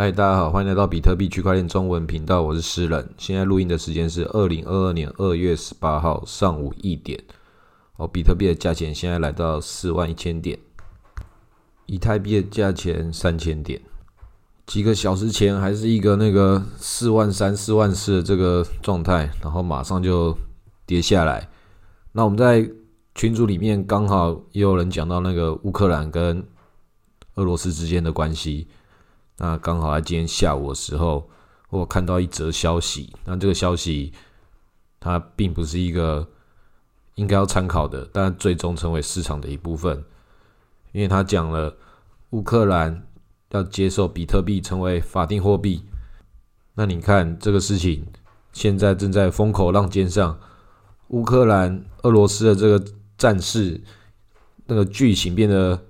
嗨，大家好，欢迎来到比特币区块链中文频道，我是诗人。现在录音的时间是二零二二年二月十八号上午一点。哦，比特币的价钱现在来到四万一千点，以太币的价钱三千点。几个小时前还是一个那个四万三、四万四的这个状态，然后马上就跌下来。那我们在群组里面刚好也有人讲到那个乌克兰跟俄罗斯之间的关系。那刚好在今天下午的时候，我看到一则消息。那这个消息它并不是一个应该要参考的，但最终成为市场的一部分，因为他讲了乌克兰要接受比特币成为法定货币。那你看这个事情现在正在风口浪尖上，乌克兰、俄罗斯的这个战事，那个剧情变得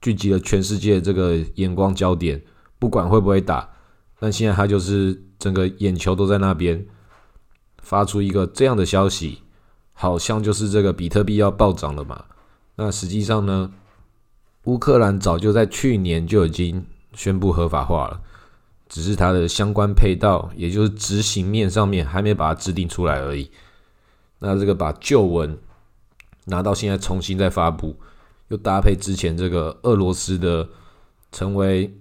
聚集了全世界这个眼光焦点。不管会不会打，但现在他就是整个眼球都在那边，发出一个这样的消息，好像就是这个比特币要暴涨了嘛？那实际上呢，乌克兰早就在去年就已经宣布合法化了，只是它的相关配套，也就是执行面上面还没把它制定出来而已。那这个把旧文拿到现在重新再发布，又搭配之前这个俄罗斯的成为。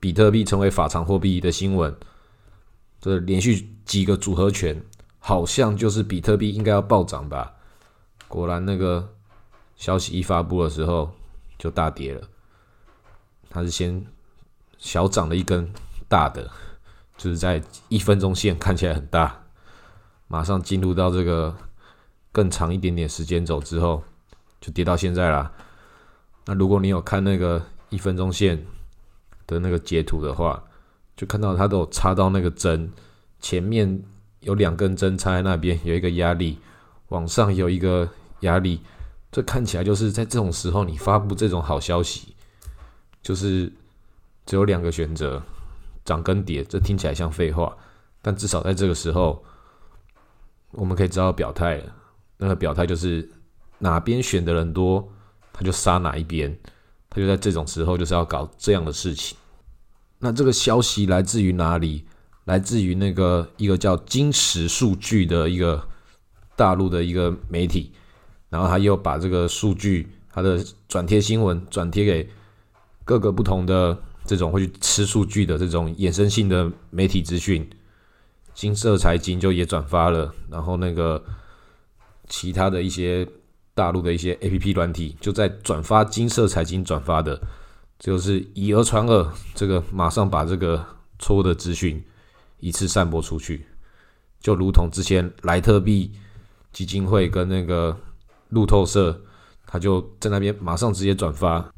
比特币成为法偿货币的新闻，这连续几个组合拳，好像就是比特币应该要暴涨吧？果然，那个消息一发布的时候就大跌了。它是先小涨了一根大的，就是在一分钟线看起来很大，马上进入到这个更长一点点时间轴之后，就跌到现在啦。那如果你有看那个一分钟线，的那个截图的话，就看到它都有插到那个针前面有两根针插在那边，有一个压力往上有一个压力，这看起来就是在这种时候你发布这种好消息，就是只有两个选择，涨跟跌。这听起来像废话，但至少在这个时候，我们可以知道表态了。那个表态就是哪边选的人多，他就杀哪一边。他就在这种时候就是要搞这样的事情。那这个消息来自于哪里？来自于那个一个叫金石数据的一个大陆的一个媒体，然后他又把这个数据，他的转贴新闻转贴给各个不同的这种会去吃数据的这种衍生性的媒体资讯，金色财经就也转发了，然后那个其他的一些大陆的一些 A P P 软体就在转发金色财经转发的。就是以讹传讹，这个马上把这个错误的资讯一次散播出去，就如同之前莱特币基金会跟那个路透社，他就在那边马上直接转发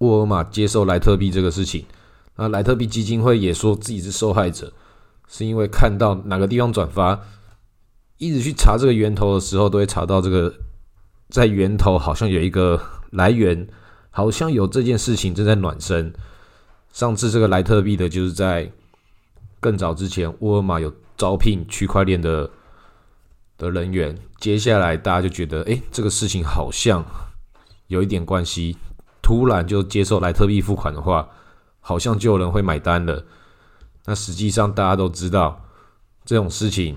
沃尔玛接受莱特币这个事情，那莱特币基金会也说自己是受害者，是因为看到哪个地方转发，一直去查这个源头的时候，都会查到这个在源头好像有一个来源。好像有这件事情正在暖身。上次这个莱特币的，就是在更早之前，沃尔玛有招聘区块链的的人员。接下来大家就觉得，哎，这个事情好像有一点关系。突然就接受莱特币付款的话，好像就有人会买单了。那实际上大家都知道，这种事情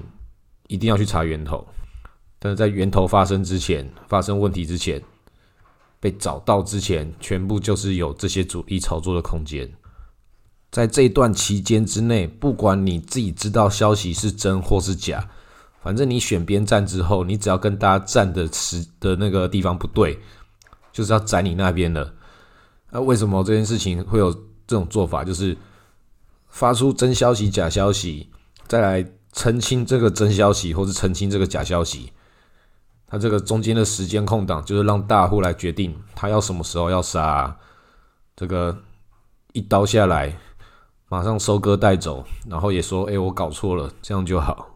一定要去查源头。但是在源头发生之前，发生问题之前。被找到之前，全部就是有这些主力操作的空间。在这一段期间之内，不管你自己知道消息是真或是假，反正你选边站之后，你只要跟大家站的时的那个地方不对，就是要宰你那边的。那为什么这件事情会有这种做法？就是发出真消息、假消息，再来澄清这个真消息，或是澄清这个假消息。他这个中间的时间空档，就是让大户来决定他要什么时候要杀，这个一刀下来，马上收割带走，然后也说：“哎，我搞错了，这样就好。”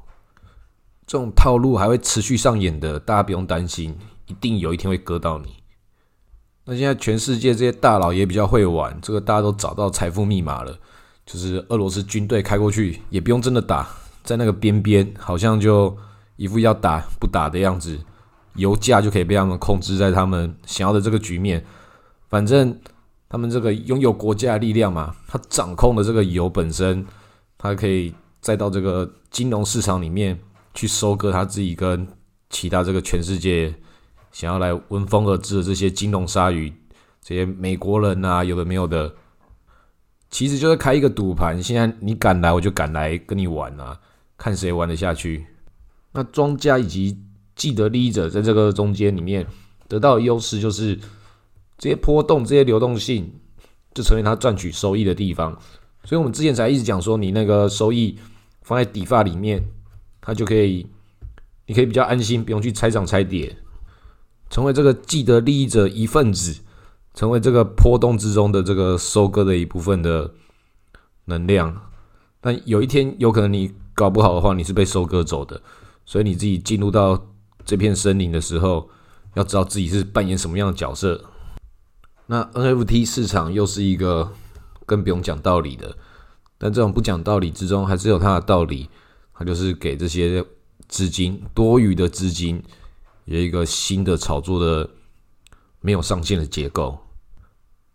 这种套路还会持续上演的，大家不用担心，一定有一天会割到你。那现在全世界这些大佬也比较会玩，这个大家都找到财富密码了，就是俄罗斯军队开过去，也不用真的打，在那个边边，好像就一副要打不打的样子。油价就可以被他们控制在他们想要的这个局面。反正他们这个拥有国家的力量嘛，他掌控的这个油本身，他可以再到这个金融市场里面去收割他自己跟其他这个全世界想要来闻风而至的这些金融鲨鱼，这些美国人啊，有的没有的，其实就是开一个赌盘。现在你敢来，我就敢来跟你玩啊，看谁玩得下去。那庄家以及既得利益者在这个中间里面得到的优势就是。这些波动、这些流动性，就成为他赚取收益的地方。所以，我们之前才一直讲说，你那个收益放在底发里面，它就可以，你可以比较安心，不用去猜涨猜跌，成为这个既得利益者一份子，成为这个波动之中的这个收割的一部分的能量。但有一天，有可能你搞不好的话，你是被收割走的。所以，你自己进入到这片森林的时候，要知道自己是扮演什么样的角色。那 NFT 市场又是一个更不用讲道理的，但这种不讲道理之中，还是有它的道理。它就是给这些资金多余的资金有一个新的炒作的没有上限的结构。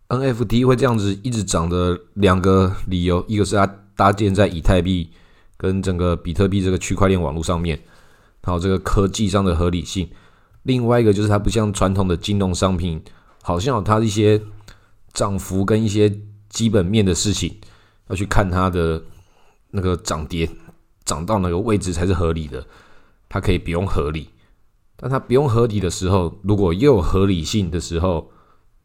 NFT 会这样子一直涨的两个理由，一个是它搭建在以太币跟整个比特币这个区块链网络上面，还有这个科技上的合理性；另外一个就是它不像传统的金融商品。好像有它一些涨幅跟一些基本面的事情，要去看它的那个涨跌，涨到哪个位置才是合理的。它可以不用合理，但它不用合理的时候，如果又有合理性的时候，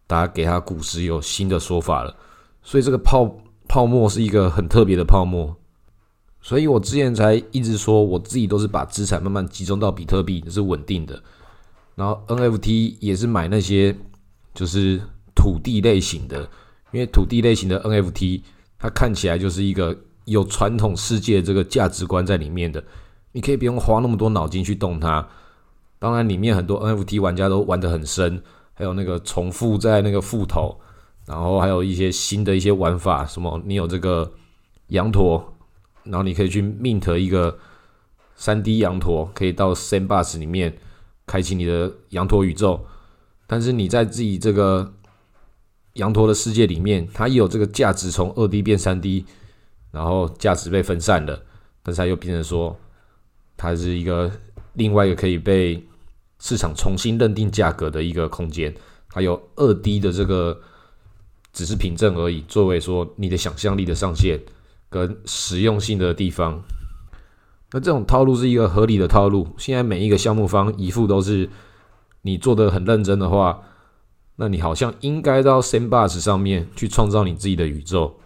大家给它股市有新的说法了。所以这个泡泡沫是一个很特别的泡沫。所以我之前才一直说，我自己都是把资产慢慢集中到比特币，是稳定的。然后 NFT 也是买那些。就是土地类型的，因为土地类型的 NFT，它看起来就是一个有传统世界这个价值观在里面的，你可以不用花那么多脑筋去动它。当然，里面很多 NFT 玩家都玩得很深，还有那个重复在那个副头，然后还有一些新的一些玩法，什么你有这个羊驼，然后你可以去 mint 一个三 D 羊驼，可以到 Sandbox 里面开启你的羊驼宇宙。但是你在自己这个羊驼的世界里面，它也有这个价值从二 D 变三 D，然后价值被分散了，但是它又变成说，它是一个另外一个可以被市场重新认定价格的一个空间，还有二 D 的这个只是凭证而已，作为说你的想象力的上限跟实用性的地方。那这种套路是一个合理的套路，现在每一个项目方一副都是。你做的很认真的话，那你好像应该到 Sandbox 上面去创造你自己的宇宙。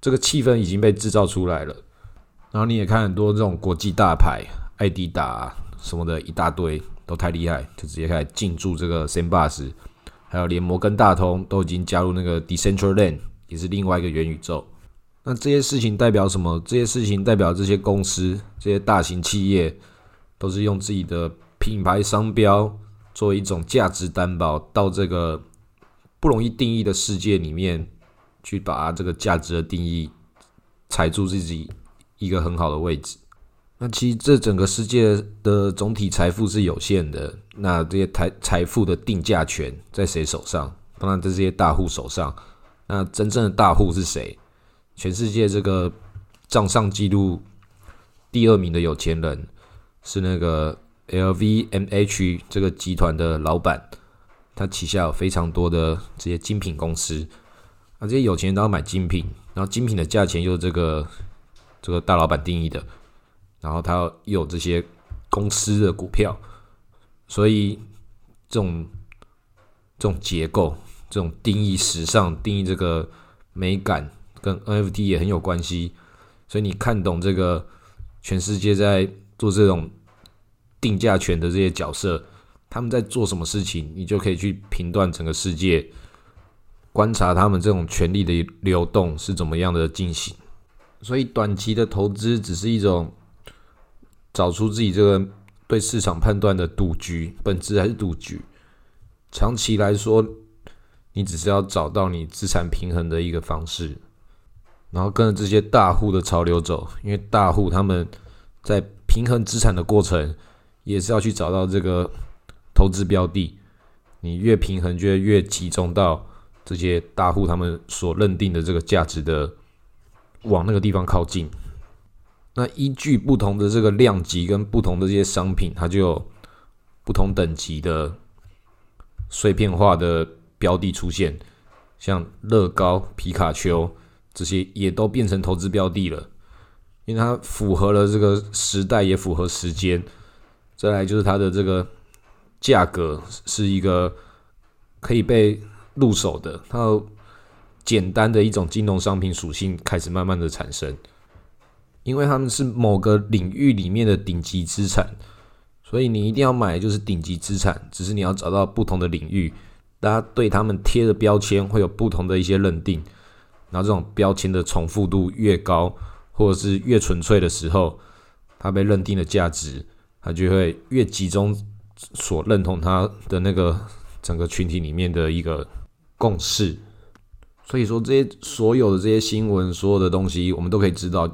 这个气氛已经被制造出来了。然后你也看很多这种国际大牌，艾迪达什么的一大堆，都太厉害，就直接开始进驻这个 Sandbox。还有连摩根大通都已经加入那个 Decentraland，也是另外一个元宇宙。那这些事情代表什么？这些事情代表这些公司、这些大型企业都是用自己的品牌商标。作为一种价值担保，到这个不容易定义的世界里面，去把这个价值的定义踩住自己一个很好的位置。那其实这整个世界的总体财富是有限的，那这些财财富的定价权在谁手上？当然在这些大户手上。那真正的大户是谁？全世界这个账上记录第二名的有钱人是那个。LVMH 这个集团的老板，他旗下有非常多的这些精品公司，啊，这些有钱人都要买精品，然后精品的价钱又是这个这个大老板定义的，然后他要有这些公司的股票，所以这种这种结构、这种定义时尚、定义这个美感，跟 NFT 也很有关系，所以你看懂这个全世界在做这种。定价权的这些角色，他们在做什么事情，你就可以去评断整个世界，观察他们这种权力的流动是怎么样的进行。所以，短期的投资只是一种找出自己这个对市场判断的赌局，本质还是赌局。长期来说，你只是要找到你资产平衡的一个方式，然后跟着这些大户的潮流走，因为大户他们在平衡资产的过程。也是要去找到这个投资标的，你越平衡就越集中到这些大户他们所认定的这个价值的往那个地方靠近。那依据不同的这个量级跟不同的这些商品，它就有不同等级的碎片化的标的出现，像乐高、皮卡丘这些也都变成投资标的了，因为它符合了这个时代，也符合时间。再来就是它的这个价格是一个可以被入手的，它简单的一种金融商品属性开始慢慢的产生。因为他们是某个领域里面的顶级资产，所以你一定要买就是顶级资产。只是你要找到不同的领域，大家对他们贴的标签会有不同的一些认定。然后这种标签的重复度越高，或者是越纯粹的时候，它被认定的价值，它就会越集中所认同它的那个整个群体里面的一个共识。所以说，这些所有的这些新闻，所有的东西，我们都可以知道。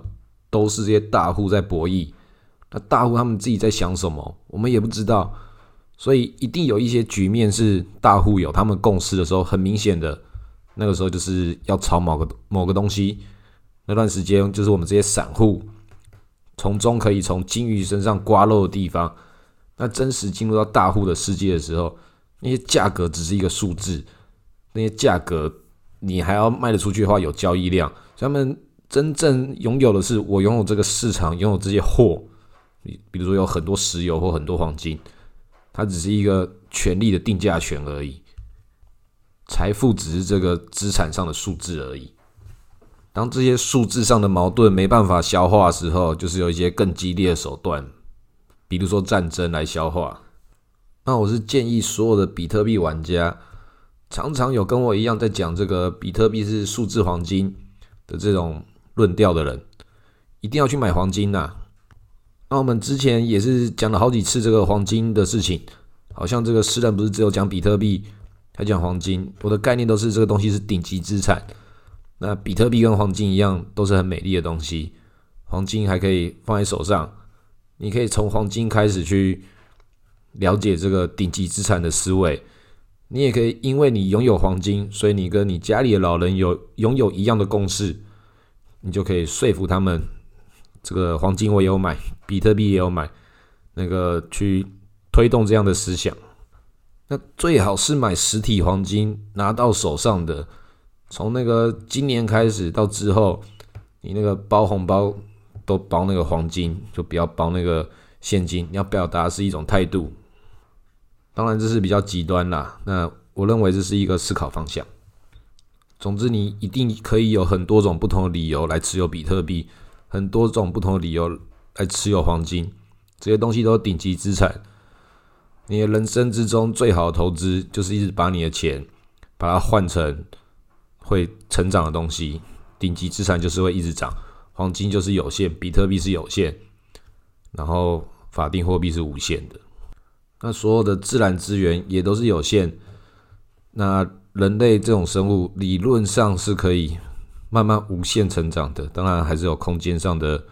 都是这些大户在博弈，那大户他们自己在想什么，我们也不知道，所以一定有一些局面是大户有他们共识的时候，很明显的那个时候就是要炒某个某个东西，那段时间就是我们这些散户从中可以从金鱼身上刮肉的地方，那真实进入到大户的世界的时候，那些价格只是一个数字，那些价格你还要卖得出去的话，有交易量，他们。真正拥有的是我拥有这个市场，拥有这些货，比比如说有很多石油或很多黄金，它只是一个权力的定价权而已。财富只是这个资产上的数字而已。当这些数字上的矛盾没办法消化的时候，就是有一些更激烈的手段，比如说战争来消化。那我是建议所有的比特币玩家，常常有跟我一样在讲这个比特币是数字黄金的这种。论调的人一定要去买黄金呐！那我们之前也是讲了好几次这个黄金的事情，好像这个诗人不是只有讲比特币，他讲黄金。我的概念都是这个东西是顶级资产。那比特币跟黄金一样，都是很美丽的东西。黄金还可以放在手上，你可以从黄金开始去了解这个顶级资产的思维。你也可以因为你拥有黄金，所以你跟你家里的老人有拥有一样的共识。你就可以说服他们，这个黄金我也有买，比特币也有买，那个去推动这样的思想。那最好是买实体黄金拿到手上的，从那个今年开始到之后，你那个包红包都包那个黄金，就不要包那个现金。要表达是一种态度，当然这是比较极端啦。那我认为这是一个思考方向。总之，你一定可以有很多种不同的理由来持有比特币，很多种不同的理由来持有黄金，这些东西都是顶级资产。你的人生之中最好的投资，就是一直把你的钱把它换成会成长的东西。顶级资产就是会一直涨，黄金就是有限，比特币是有限，然后法定货币是无限的。那所有的自然资源也都是有限，那。人类这种生物理论上是可以慢慢无限成长的，当然还是有空间上的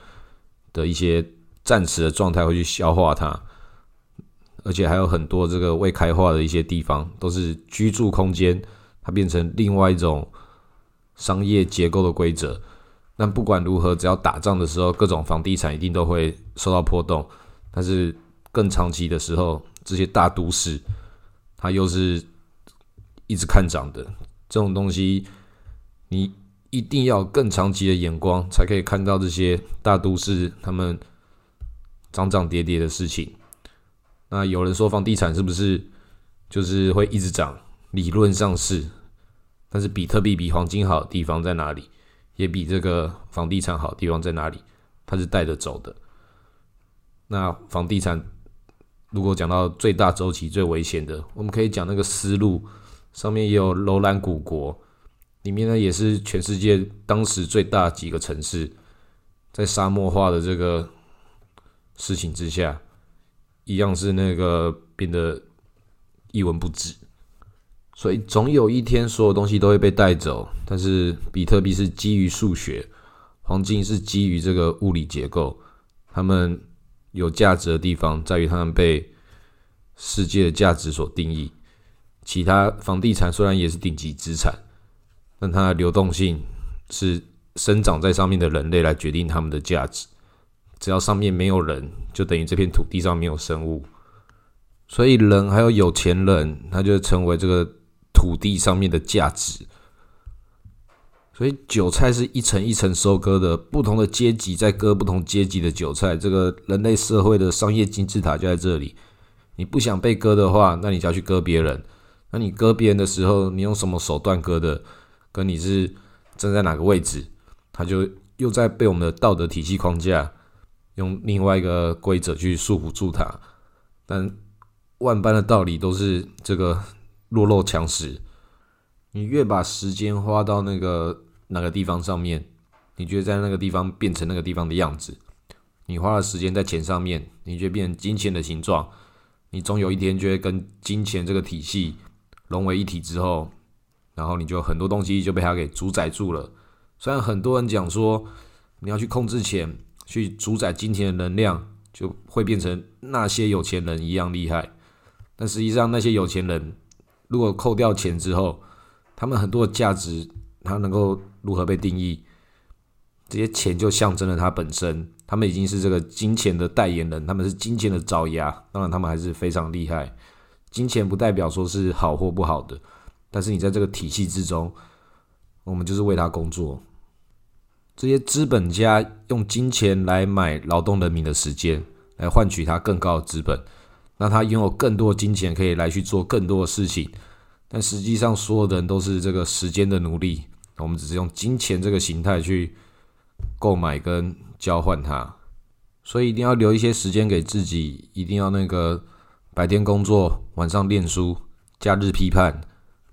的一些暂时的状态会去消化它，而且还有很多这个未开化的一些地方都是居住空间，它变成另外一种商业结构的规则。但不管如何，只要打仗的时候，各种房地产一定都会受到波动。但是更长期的时候，这些大都市它又是。一直看涨的这种东西，你一定要更长期的眼光，才可以看到这些大都市他们涨涨跌跌的事情。那有人说房地产是不是就是会一直涨？理论上是，但是比特币比黄金好的地方在哪里？也比这个房地产好的地方在哪里？它是带着走的。那房地产如果讲到最大周期最危险的，我们可以讲那个思路。上面也有楼兰古国，里面呢也是全世界当时最大几个城市，在沙漠化的这个事情之下，一样是那个变得一文不值。所以总有一天，所有东西都会被带走。但是比特币是基于数学，黄金是基于这个物理结构，它们有价值的地方在于它们被世界的价值所定义。其他房地产虽然也是顶级资产，但它的流动性是生长在上面的人类来决定它们的价值。只要上面没有人，就等于这片土地上没有生物。所以人还有有钱人，他就成为这个土地上面的价值。所以韭菜是一层一层收割的，不同的阶级在割不同阶级的韭菜。这个人类社会的商业金字塔就在这里。你不想被割的话，那你就要去割别人。那你割别人的时候，你用什么手段割的？跟你是站在哪个位置，他就又在被我们的道德体系框架，用另外一个规则去束缚住他。但万般的道理都是这个弱肉强食。你越把时间花到那个哪个地方上面，你就在那个地方变成那个地方的样子。你花了时间在钱上面，你就变成金钱的形状。你总有一天就会跟金钱这个体系融为一体之后。然后你就很多东西就被它给主宰住了。虽然很多人讲说你要去控制钱，去主宰金钱的能量，就会变成那些有钱人一样厉害。但实际上，那些有钱人如果扣掉钱之后，他们很多的价值，他能够如何被定义？这些钱就象征了他本身，他们已经是这个金钱的代言人，他们是金钱的爪牙。当然，他们还是非常厉害。金钱不代表说是好或不好的。但是你在这个体系之中，我们就是为他工作。这些资本家用金钱来买劳动人民的时间，来换取他更高的资本。那他拥有更多的金钱，可以来去做更多的事情。但实际上，所有的人都是这个时间的奴隶。我们只是用金钱这个形态去购买跟交换它。所以一定要留一些时间给自己，一定要那个白天工作，晚上念书，假日批判。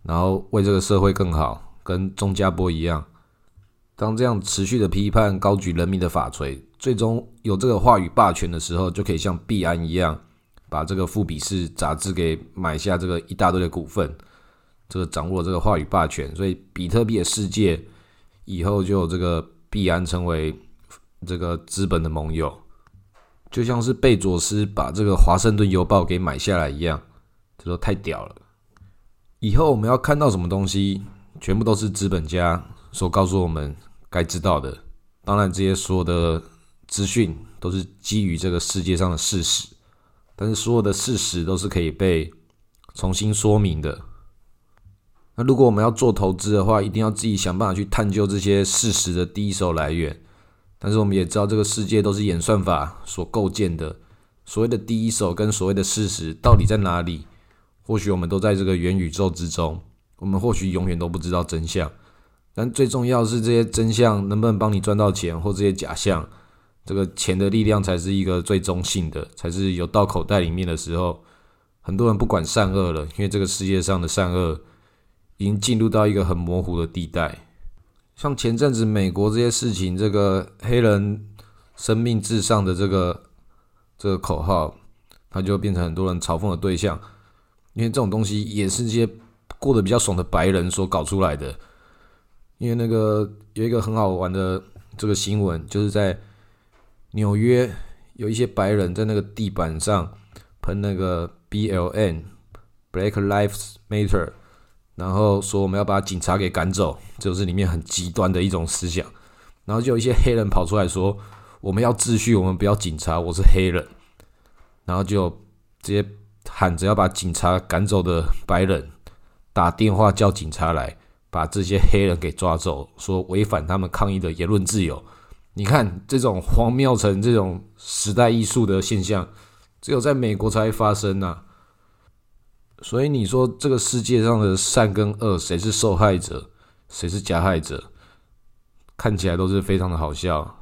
然后为这个社会更好，跟钟家波一样，当这样持续的批判，高举人民的法锤，最终有这个话语霸权的时候，就可以像币安一样，把这个富比士杂志给买下这个一大堆的股份，这个掌握这个话语霸权，所以比特币的世界以后就有这个币安成为这个资本的盟友，就像是贝佐斯把这个华盛顿邮报给买下来一样，这都太屌了。以后我们要看到什么东西，全部都是资本家所告诉我们该知道的。当然，这些所有的资讯都是基于这个世界上的事实，但是所有的事实都是可以被重新说明的。那如果我们要做投资的话，一定要自己想办法去探究这些事实的第一手来源。但是我们也知道，这个世界都是演算法所构建的。所谓的第一手跟所谓的事实到底在哪里？或许我们都在这个元宇宙之中，我们或许永远都不知道真相。但最重要是这些真相能不能帮你赚到钱，或这些假象，这个钱的力量才是一个最中性的，才是有到口袋里面的时候，很多人不管善恶了，因为这个世界上的善恶已经进入到一个很模糊的地带。像前阵子美国这些事情，这个黑人生命至上的这个这个口号，它就变成很多人嘲讽的对象。因为这种东西也是这些过得比较爽的白人所搞出来的。因为那个有一个很好玩的这个新闻，就是在纽约有一些白人在那个地板上喷那个 BLN（Black Lives Matter），然后说我们要把警察给赶走，就是里面很极端的一种思想。然后就有一些黑人跑出来说我们要秩序，我们不要警察，我是黑人。然后就直接。喊着要把警察赶走的白人打电话叫警察来把这些黑人给抓走，说违反他们抗议的言论自由。你看这种荒谬成这种时代艺术的现象，只有在美国才会发生呐。所以你说这个世界上的善跟恶，谁是受害者，谁是加害者，看起来都是非常的好笑。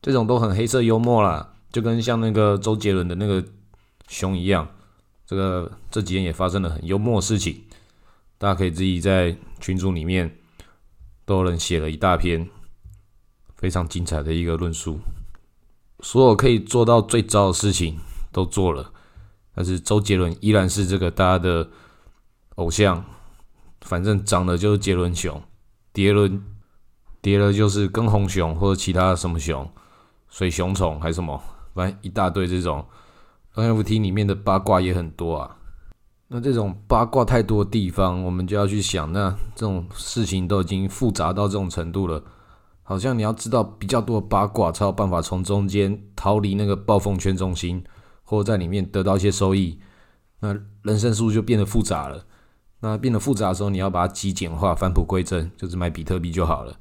这种都很黑色幽默啦，就跟像那个周杰伦的那个熊一样。这个这几天也发生了很幽默的事情，大家可以自己在群组里面都有人写了一大篇非常精彩的一个论述，所有可以做到最糟的事情都做了，但是周杰伦依然是这个大家的偶像，反正长得就是杰伦熊，跌伦跌了就是跟红熊或者其他什么熊，水熊虫还是什么，反正一大堆这种。NFT 里面的八卦也很多啊，那这种八卦太多地方，我们就要去想，那这种事情都已经复杂到这种程度了，好像你要知道比较多的八卦，才有办法从中间逃离那个暴风圈中心，或者在里面得到一些收益。那人生是不是就变得复杂了。那变得复杂的时候，你要把它极简化、返璞归真，就是买比特币就好了。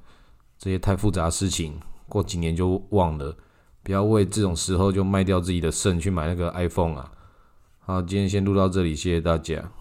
这些太复杂的事情，过几年就忘了。不要为这种时候就卖掉自己的肾去买那个 iPhone 啊！好，今天先录到这里，谢谢大家。